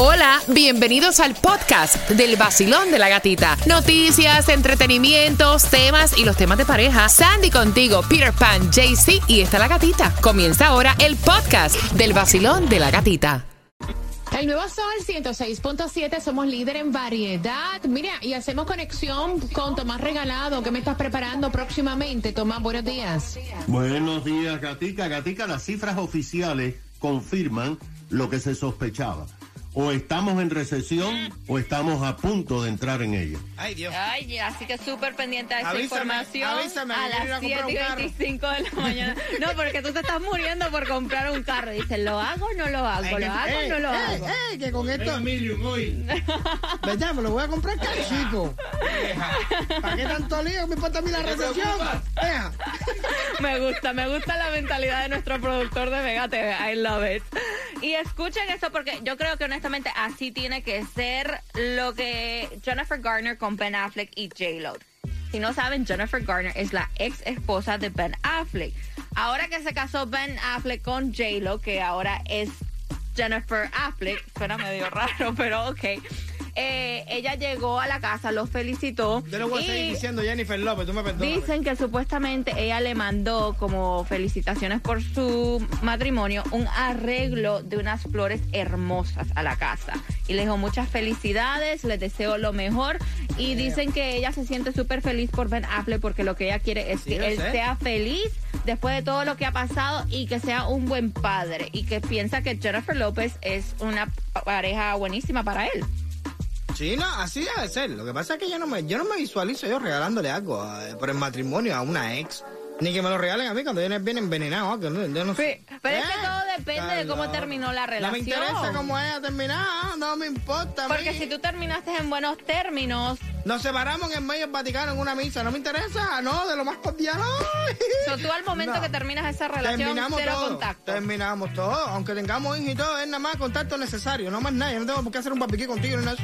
Hola, bienvenidos al podcast del vacilón de la gatita. Noticias, entretenimientos, temas y los temas de pareja. Sandy contigo, Peter Pan, JC y está la gatita. Comienza ahora el podcast del vacilón de la gatita. El nuevo Sol 106.7, somos líder en variedad. Mira, y hacemos conexión con Tomás Regalado, que me estás preparando próximamente. Tomás, buenos días. Buenos días, Gatica. Gatica, las cifras oficiales confirman lo que se sospechaba. O estamos en recesión o estamos a punto de entrar en ella. Ay, Dios. Ay, así que súper pendiente a esa Avísame, información avísame, a las comprar 7 y un carro. 25 de la mañana. No, porque tú te estás muriendo por comprar un carro. Dices, ¿lo hago o no lo hago? Ay, ¿Lo que- hago o no lo ey, hago? ey, que con esto. ¿Verdad? Me lo voy a comprar caro, chico. ¿Para qué tanto lío? Me importa a mí la recesión. Me gusta, me gusta la mentalidad de nuestro productor de Vega TV. I love it. Y escuchen esto porque yo creo que así tiene que ser lo que Jennifer Garner con Ben Affleck y J-Lo. Si no saben, Jennifer Garner es la ex esposa de Ben Affleck. Ahora que se casó Ben Affleck con J-Lo, que ahora es Jennifer Affleck, suena medio raro, pero ok. Eh, ella llegó a la casa, los felicitó. Yo le voy a seguir diciendo Jennifer López, tú me perdonas. Dicen que supuestamente ella le mandó como felicitaciones por su matrimonio un arreglo de unas flores hermosas a la casa. Y le dijo muchas felicidades, les deseo lo mejor. Y dicen que ella se siente súper feliz por Ben Affleck porque lo que ella quiere es Sí, que él sé. sea feliz después de todo lo que ha pasado y que sea un buen padre. Y que piensa que Jennifer López es una pareja buenísima para él. Sí, no, así debe ser. Lo que pasa es que yo no me, yo no me visualizo yo regalándole algo eh, por el matrimonio a una ex. Ni que me lo regalen a mí cuando viene bien envenenado. que no- yo no sé. Pero es que Eh, todo depende de cómo terminó la No relación. me interesa cómo haya terminado, no me importa. a Porque mí. si tú terminaste en buenos términos, Nos separamos en el medio del Vaticano en una misa, no me interesa, no, de lo más cordial. so, tú al momento No. que terminas esa relación, Terminamos cero todo. contacto. Terminamos todo. Aunque tengamos hijos y todo, es nada más contacto necesario. No más nada. Yo no tengo por qué hacer un barbecue contigo ni nada.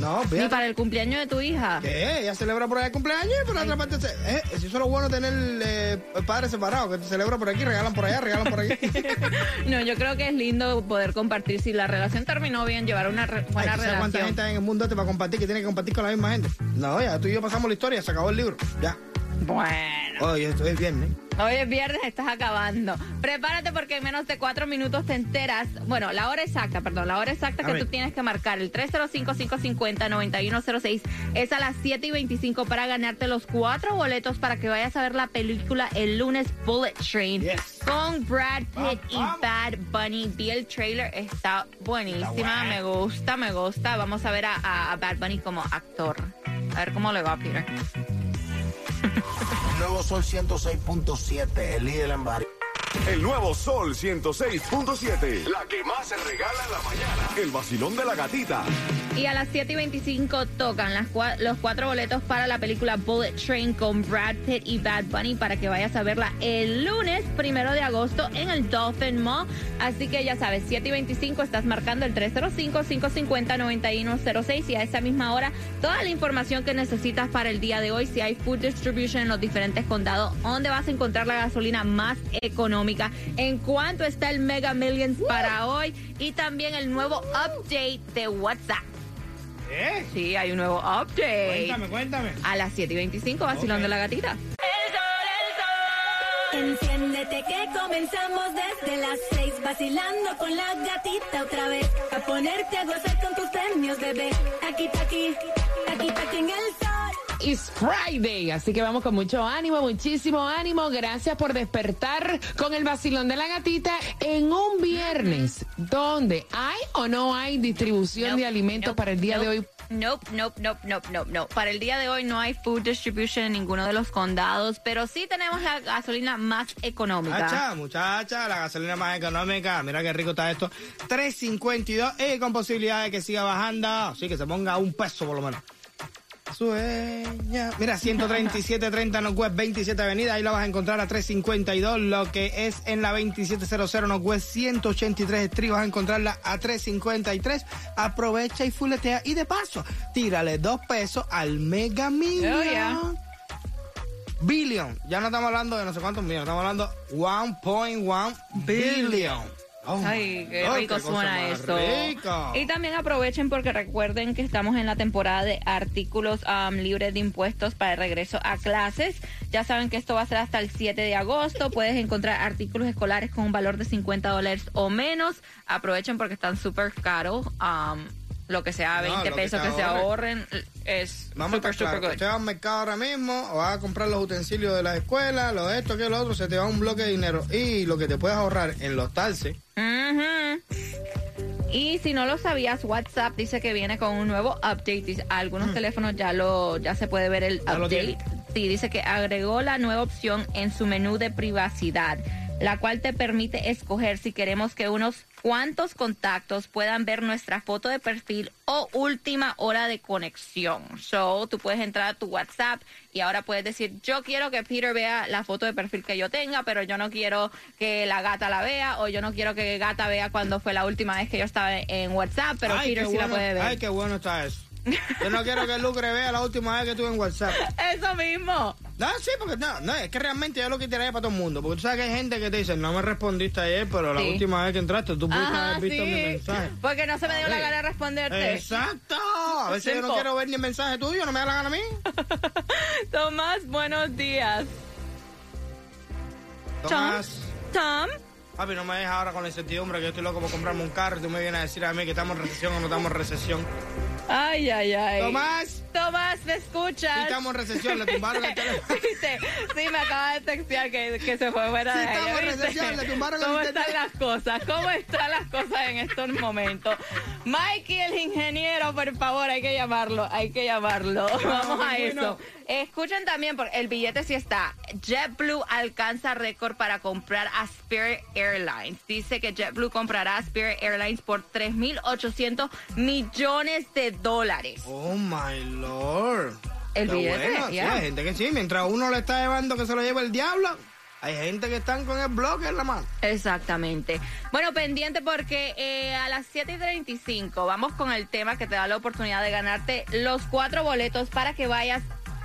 No, Ni fíjate. para el cumpleaños de tu hija. ¿Qué? Ella celebra por ahí el cumpleaños y por otra parte. Eh, si eso es lo bueno tener eh, padres separados, que te celebra por aquí, regalan por allá, regalan por allí. No, yo creo que es lindo poder compartir. Si la relación terminó bien, llevar una re- Ay, buena ¿tú sabes cuánta relación. gente hay en el mundo este para compartir que tiene que compartir con la misma gente? No, ya tú y yo pasamos la historia, se acabó el libro. Ya. Bueno. Esto es viernes. Hoy es viernes, estás acabando. Prepárate porque en menos de cuatro minutos te enteras. Bueno, la hora exacta, perdón, la hora exacta A que ver. tú tienes que marcar, el 305-550-9106, es a las 7 y 25 para ganarte los cuatro boletos para que vayas a ver la película el lunes Bullet Train Yes. con Brad Pitt Vamos, y vamos. Bad Bunny. Vi el trailer, está buenísima, me gusta, me gusta. Vamos a ver a, a- a Bad Bunny como actor. A ver cómo le va, Peter. Nuevo Sol 106.7, el líder en variedad. El nuevo Sol 106.7. La que más se regala en la mañana. El vacilón de la gatita. Y a las 7 y 25 tocan los cuatro boletos para la película Bullet Train con Brad Pitt y Bad Bunny para que vayas a verla el lunes primero de agosto en el Dolphin Mall. Así que ya sabes, 7 y 25 estás marcando el 305-550-9106 y a esa misma hora toda la información que necesitas para el día de hoy. Si hay food distribution en los diferentes condados, dónde vas a encontrar la gasolina más económica, en cuánto está el Mega Millions para hoy y también el nuevo update de WhatsApp. ¿Eh? Sí, hay un nuevo update. Cuéntame, cuéntame. A las 7 y 25, vacilón Ok. de la gatita. Enciéndete que comenzamos desde las seis vacilando con la gatita otra vez a ponerte a gozar con tus premios bebé aquí aquí It's Friday, así que vamos con mucho ánimo, muchísimo ánimo. Gracias por despertar con el vacilón de la gatita en un viernes donde hay o no hay distribución Nope, de alimentos nope, para el día de hoy. Nope, nope, nope, nope, nope, nope. Para el día de hoy no hay food distribution en ninguno de los condados, pero sí tenemos la gasolina más económica. Muchacha, muchacha, la gasolina más económica. Mira qué rico está esto. 3.52 y con posibilidad de que siga bajando. Sí, que se ponga un peso por lo menos. Sueña. Mira, 137.30 Northwest 27 Avenida. Ahí la vas a encontrar a 352. Lo que es en la 2700 Northwest 183 Street. Vas a encontrarla a 353. Aprovecha y fuletea. Y de paso, tírale dos pesos al Mega Million. Oh, yeah. Billion. Ya no estamos hablando de no sé cuántos millones. Estamos hablando 1.1 billion. Oh, Ay, qué rico qué suena eso. rica. Y también aprovechen porque recuerden que estamos en la temporada de artículos um, libres de impuestos para el regreso a clases. Ya saben que esto va a ser hasta el 7 de agosto. Puedes encontrar artículos escolares con un valor de 50 dólares o menos. Aprovechen porque están súper caros. Um, lo que sea No, 20 lo que pesos te que, se ahorren. es Vamos súper, a estar claro, good. Usted va al mercado ahora mismo, o va a comprar los utensilios de la escuela, lo de esto, que lo otro, se te va un bloque de dinero. Y lo que te puedes ahorrar en los talces. Ujú. Y si no lo sabías, WhatsApp dice que viene con un nuevo update. Dice, algunos teléfonos ya lo ya se puede ver el Mm. ¿Ya lo update. Sí, dice que agregó la nueva opción en su menú de privacidad, la cual te permite escoger si queremos que unos cuantos contactos puedan ver nuestra foto de perfil o última hora de conexión. So, tú puedes entrar a tu WhatsApp y ahora puedes decir, yo quiero que Peter vea la foto de perfil que yo tenga, pero yo no quiero que la gata la vea o yo no quiero que gata vea cuando fue la última vez que yo estaba en WhatsApp, pero ay, Peter sí bueno, la puede ver. ay, qué bueno está eso. Yo no quiero que Lucre vea la última vez que estuve en WhatsApp. Eso mismo. No, sí, porque no, no, es que realmente yo lo quitaría para todo el mundo. Porque tú sabes que hay gente que te dice, no me respondiste ayer, pero la Sí. última vez que entraste, tú pudiste Ajá, haber visto sí. mi mensaje. Porque no se me dio la gana de responderte. Exacto. A veces yo no quiero ver ni el mensaje tuyo, no me da la gana a mí. Tomás, buenos días. Tomás. Tom. Papi, no me dejes ahora con la incertidumbre que yo estoy loco por comprarme un carro y tú me vienes a decir a mí que estamos en recesión o no estamos en recesión. Ay, ay, ay. Tomás, Tomás, ¿me sí escuchas? estamos en recesión, le tumbaron el teléfono. ¿Viste? Sí, me acaba de textear que, que se fue fuera Sí, de estamos ella, en ¿viste? recesión, le tumbaron el ¿Cómo están las cosas? ¿Cómo están las cosas en estos momentos? Mikey, el ingeniero, por favor, hay que llamarlo, hay que llamarlo. Vamos a bueno. eso. Escuchen también, porque el billete sí está. JetBlue alcanza récord para comprar a Spirit Airlines. Dice que JetBlue comprará a Spirit Airlines por 3.800 millones de dólares. Oh my lord. El Qué billete, sí, hay gente que sí, mientras uno le está llevando que se lo lleve el diablo, hay gente que están con el bloque en la mano. Exactamente. Bueno, pendiente porque eh, a las 7 y 35 vamos con el tema que te da la oportunidad de ganarte los cuatro boletos para que vayas,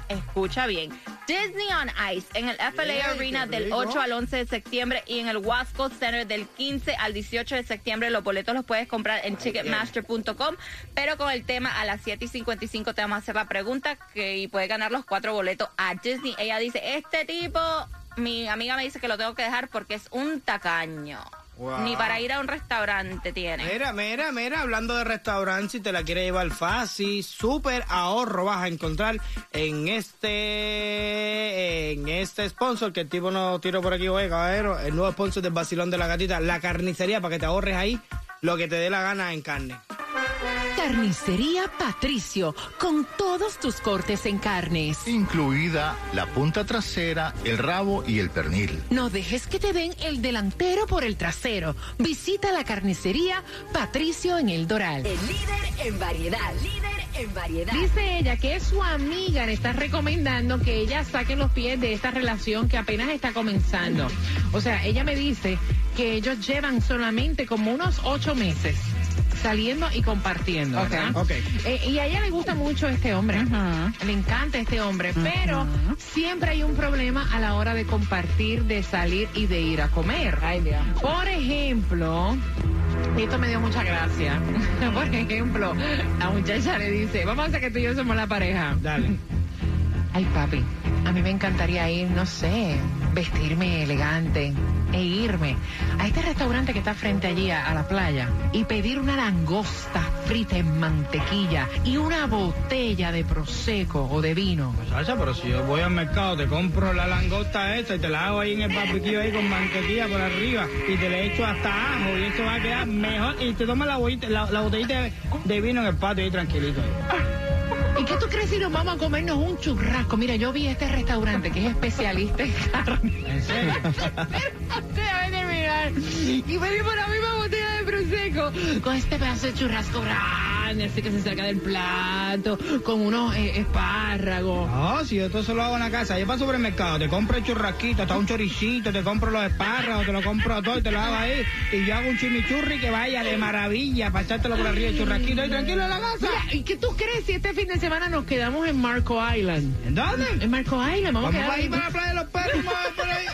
escucha bien, Disney on Ice en el FLA Ey, Arena del rico. 8 al 11 de septiembre y en el Wasco Center del 15 al 18 de septiembre. Los boletos los puedes comprar en ticketmaster.com, pero con el tema a las 7 y 55 te vamos a hacer la pregunta que, y puedes ganar los cuatro boletos a Disney. Ella dice, este tipo, mi amiga me dice que lo tengo que dejar porque es un tacaño. Wow. Ni para ir a un restaurante tiene. Mira, mira, mira, hablando de restaurantes, si te la quieres llevar fácil, súper ahorro vas a encontrar en este en este sponsor que el tipo nos tiró por aquí hoy, caballero, el nuevo sponsor del Basilón de la Gatita, la carnicería, para que te ahorres ahí lo que te dé la gana en carne. Carnicería Patricio, con todos tus cortes en carnes. incluida la punta trasera, el rabo y el pernil. No dejes que te den el delantero por el trasero. Visita la carnicería Patricio en el Doral. El líder en variedad. Líder en variedad. Dice ella que su amiga le está recomendando que ella saque los pies de esta relación que apenas está comenzando. O sea, ella me dice que ellos llevan solamente como unos ocho meses saliendo y compartiendo. Eh, y a ella le gusta mucho este hombre. Le encanta este hombre, pero siempre hay un problema a la hora de compartir, de salir y de ir a comer. Por ejemplo, esto me dio mucha gracia. Por ejemplo, la muchacha le dice, vamos a hacer que tú y yo somos la pareja. Dale. Ay, papi, a mí me encantaría ir, no sé, vestirme elegante e irme a este restaurante que está frente allí a, la playa y pedir una langosta frita en mantequilla y una botella de prosecco o de vino. Sacha, pero si yo voy al mercado, te compro la langosta esta y te la hago ahí en el barbecue ahí con mantequilla por arriba y te le echo hasta ajo y esto va a quedar mejor y te tomas la, la, la botellita de, de vino en el patio ahí tranquilito. ¿Y qué tú crees si nos vamos a comernos un churrasco? Mira, yo vi este restaurante que es especialista en carne. ¿En serio? Y pedimos la misma botella de prosecco con este pedazo de churrasco así que se saca del plato, con unos eh, espárragos. No, si yo todo eso lo hago en la casa, yo paso por el mercado, te compro el churrasquito, hasta un choricito, te compro los espárragos, te lo compro todo y te lo hago ahí. Y yo hago un chimichurri que vaya de maravilla, para echártelo por arriba el churrasquito ahí tranquilo en la casa. Mira, ¿y qué tú crees si este fin de semana nos quedamos en Marco Island? ¿En dónde? En Marco Island, vamos, Vamos a quedar ir para la playa de los perros, vamos por ahí.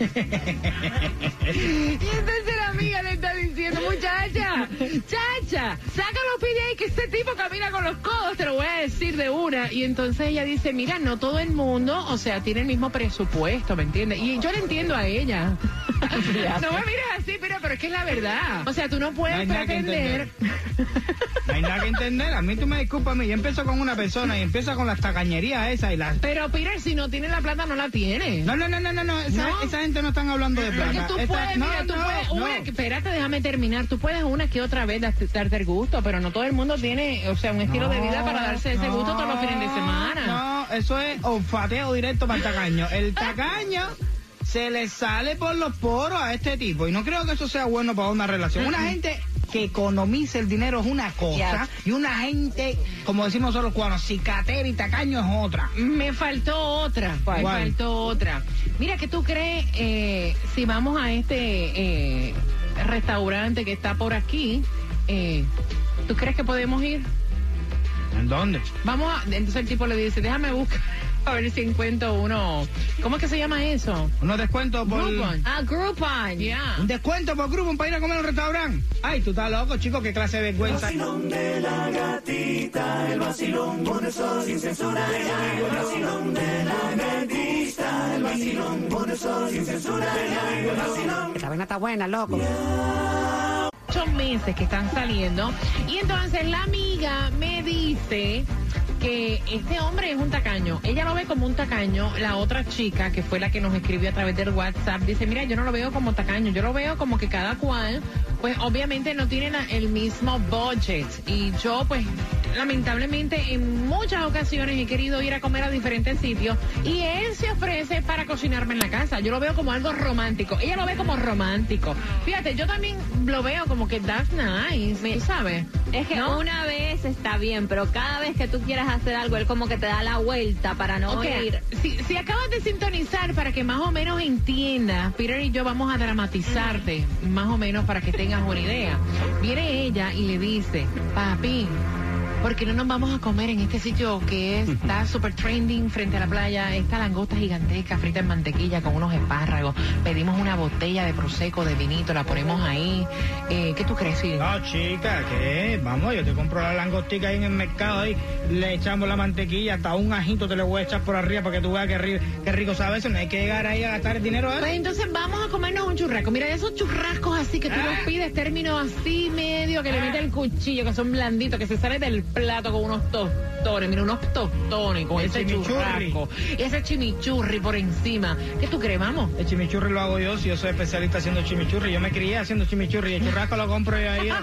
Y entonces la amiga le está diciendo, muchacha, chacha, saca los que este tipo camina con los codos, te lo voy a decir de una. Y entonces ella dice, mira, no todo el mundo, o sea, tiene el mismo presupuesto, ¿me entiendes? Y yo le entiendo a ella. No me mires así, pero, pero es que es la verdad. O sea, tú no puedes No hay nada que pretender... No hay nada que entender. A mí tú me disculpas a mí. Yo empiezo con una persona y empieza con las tacañerías esas y las... Pero Peter, si no tiene la plata, no la tiene. No, no, no, no, no, no. Esa, ¿No? esa gente no están hablando de plata. Porque tú puedes, no, mira, tú no, puedes, no. una, espérate, déjame terminar, tú puedes una que otra vez darte, darte el gusto, pero no todo el mundo tiene, o sea, un estilo de vida para darse ese gusto todos los fines de semana. No, eso es olfateo directo para el tacaño. El tacaño se le sale por los poros a este tipo y no creo que eso sea bueno para una relación. Una gente que economice el dinero es una cosa y una gente, como decimos nosotros cubanos, cicatera y tacaño es otra. Me faltó otra, me ¿Cuál? faltó otra. Mira, ¿qué tú crees eh, si vamos a este eh, restaurante que está por aquí? Eh, ¿Tú crees que podemos ir? ¿En dónde? Vamos a... Entonces el tipo le dice, déjame buscar a ver si encuentro uno... ¿Cómo es que se llama eso? Unos descuentos por... Groupon. Ah, Groupon. Yeah. Un descuento por grupo para ir a comer a un restaurante. Ay, tú estás loco, chico, qué clase de vergüenza. Esta vaina está buena, loco. ocho meses que están saliendo. Y entonces la amiga me dice que este hombre es un tacaño. Ella lo ve como un tacaño. La otra chica, que fue la que nos escribió a través del WhatsApp, dice, mira, yo no lo veo como tacaño, yo lo veo como que cada cual, pues obviamente no tienen el mismo budget. Y yo, pues, lamentablemente en muchas ocasiones he querido ir a comer a diferentes sitios y él se ofrece para cocinarme en la casa. Yo lo veo como algo romántico. Ella lo ve como romántico. Fíjate, yo también lo veo como que that's nice, ¿tú sabes? Es que ¿No? una vez está bien, pero cada vez que tú quieras hacer algo, él como que te da la vuelta para no ir. Si, si acabas de sintonizar para que más o menos entiendas, Peter y yo vamos a dramatizarte más o menos para que tengas una idea. Viene ella y le dice, papi, ¿por qué no nos vamos a comer en este sitio que está super trending frente a la playa? Esta langosta gigantesca frita en mantequilla con unos espárragos. Pedimos una botella de prosecco, de vinito, la ponemos ahí. Eh, ¿Qué tú crees, Phil? No, chica, ¿qué? Vamos, yo te compro la langostica ahí en el mercado ahí, le echamos la mantequilla, hasta un ajito te le voy a echar por arriba para que tú veas qué, ri- qué rico sabe eso. No hay que llegar ahí a gastar el dinero. ¿eh? Pues entonces vamos a comernos un churrasco. Mira, esos churrascos así que tú los pides, término así medio, que le mete el cuchillo, que son blanditos, que se sale del plato con unos tostones. Mira, unos tostones con El ese chimichurri. churrasco. Y ese chimichurri por encima. ¿Qué tú crees, vamos? El chimichurri lo hago yo, si yo soy especialista haciendo chimichurri. Yo me crié haciendo chimichurri y el churrasco lo compro yo ahí.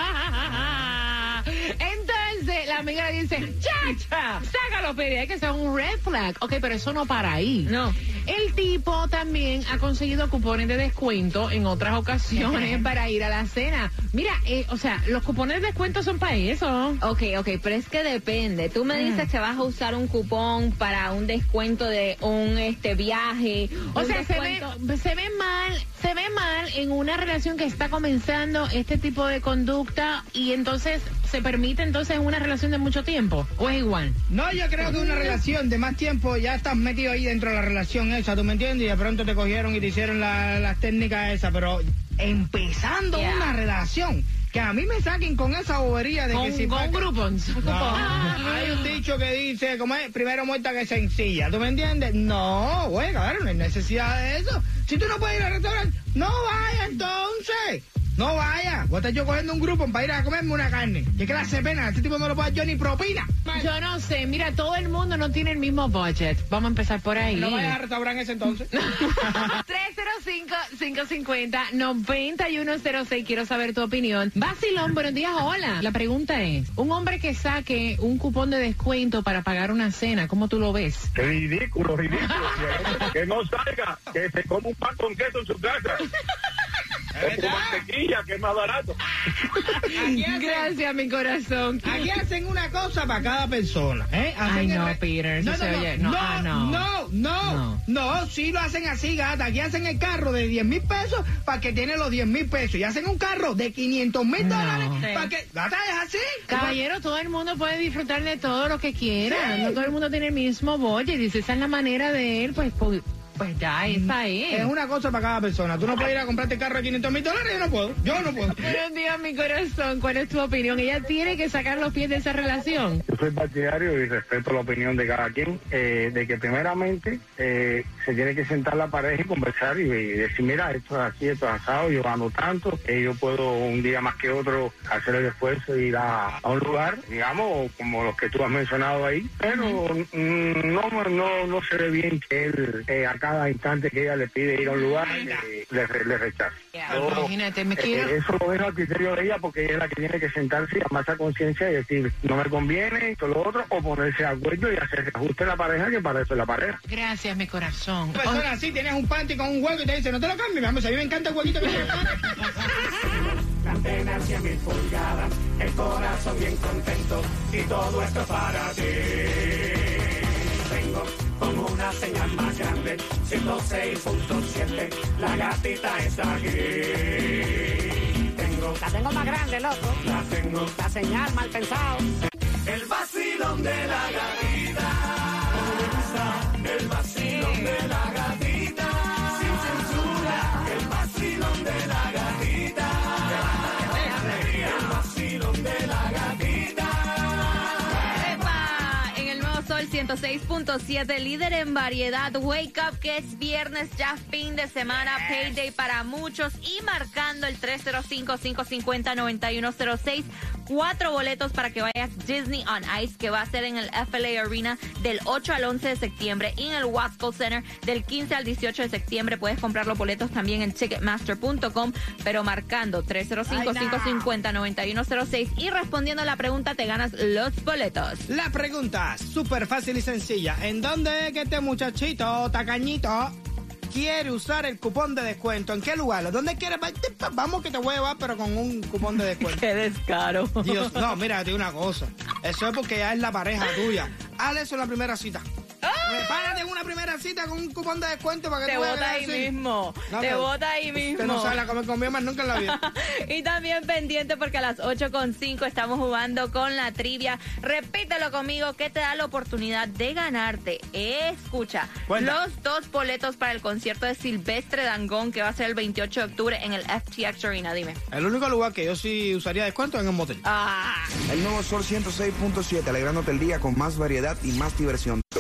Entonces la amiga le dice, chacha, sácalo, pero hay que ser un red flag. Ok, pero eso no para ahí. No. El tipo también ha conseguido cupones de descuento en otras ocasiones para ir a la cena. Mira, eh, o sea, los cupones de descuento son para eso. Ok, ok, pero es que depende. Tú me dices que vas a usar un cupón para un descuento de un este viaje. O sea, se ve, se ve mal, se ve mal en una relación que está comenzando este tipo de conducta y entonces se permite entonces una relación de mucho tiempo. ¿O es igual? No, yo creo que una relación de más tiempo ya estás metido ahí dentro de la relación esa, ¿tú me entiendes? Y de pronto te cogieron y te hicieron la- las técnicas esas, pero empezando Yeah. una relación, que a mí me saquen con esa bobería de Con, que si... con grupos. No, hay un dicho que dice, como es, primero muerta que sencilla, ¿tú me entiendes? No, güey, claro, no hay necesidad de eso. Si tú no puedes ir al restaurante, no vaya entonces. No vaya. Voy a estar yo cogiendo un grupo para ir a comerme una carne. ¿Qué clase de pena? Este tipo no lo puedo dar yo ni propina. Yo no sé, mira, todo el mundo no tiene el mismo budget. Vamos a empezar por ahí. No vayas al restaurante ese entonces. 305-550-9106. Quiero saber tu opinión. Basilón, buenos días, hola. La pregunta es, un hombre que saque un cupón de descuento para pagar una cena, ¿cómo tú lo ves? Ridículo, ridículo. que no salga, que se coma un pan con queso en su casa. O con mantequilla, que es más barato. Aquí hacen- Gracias, mi corazón. Aquí hacen una cosa para cada persona, ¿eh? Hacen Ay, no, el- Peter, eso no, se no, oye- no, no, ah, no. no, no, No. no, sí lo hacen así, gata. Aquí hacen el carro de 10 mil pesos para que tiene los 10 mil pesos. Y hacen un carro de 500 mil No. dólares Sí. para que... Gata, es así. Caballero, todo el mundo puede disfrutar de todo lo que quiera. No todo el mundo tiene el mismo budget. Dice, esa es la manera de él, pues, Pues ya, está ahí. Es una cosa para cada persona. Tú no puedes ir a comprarte carro de 500 mil dólares, yo no puedo. Yo no puedo. Buenos días, mi corazón. ¿Cuál es tu opinión? ¿Ella tiene que sacar los pies de esa relación? Yo soy partidario y respeto la opinión de cada quien, eh, de que primeramente eh, se tiene que sentar la pareja y conversar y, y decir, mira, esto es así, esto es asado, yo gano tanto, eh, yo puedo un día más que otro hacer el esfuerzo e ir a, a un lugar, digamos, como los que tú has mencionado ahí, pero mm, no, no, no se ve bien que él eh, a cada instante que ella le pide ir a un lugar, eh, le, le rechace. Yo, Imagínate, me eh, quiero... eso lo dejo al criterio de ella porque ella es la que tiene que sentarse y amasar conciencia y decir, no me conviene, esto lo otro, o ponerse de acuerdo y hacer ajuste la pareja, que para eso es la pareja. Gracias, mi corazón. Una persona así, tienes un panty con un hueco y te dice, no te lo cambies, mi amor, si a mí me encanta el huequito que. Antena 100 mil pulgadas, el corazón bien contento y todo esto para ti. Como una señal más grande, 106.7, la gatita está aquí. Tengo, La tengo más grande, loco. la tengo, La señal mal pensado. el vacilón de la gatita. El nuevo Sol 106.7, líder en variedad. Wake up, que es viernes, ya fin de semana, payday para muchos. Y marcando el 305-550-9106. Cuatro boletos para que vayas Disney on Ice, que va a ser en el FLA Arena del 8 al 11 de septiembre. Y en el Wasco Center del 15 al 18 de septiembre. Puedes comprar los boletos también en Ticketmaster.com, pero marcando 305-550-9106. Y respondiendo a la pregunta, te ganas los boletos. La pregunta, súper fácil y sencilla. ¿En dónde que este muchachito, tacañito, quiere usar el cupón de descuento? ¿En qué lugar? ¿Dónde quiere? Vamos que te voy a llevar, pero con un cupón de descuento. Qué descaro. Dios, no, mira, te digo una cosa. Eso es porque ya es la pareja tuya. Haz eso en la primera cita. Prepárate en una primera cita con un cupón de descuento para que Te bota que ahí mismo. No, te bota ahí Usted mismo. no sale a comer conmigo más nunca en la vida. y también pendiente porque a las 8.5 estamos jugando con la trivia. Repítelo conmigo que te da la oportunidad de ganarte. Escucha, Cuenta. los dos boletos para el concierto de Silvestre Dangón que va a ser el 28 de octubre en el FTX Arena. Dime. El único lugar que yo sí usaría descuento es en el motel. Ah. El nuevo Sol 106.7, alegrándote el día con más variedad y más diversión.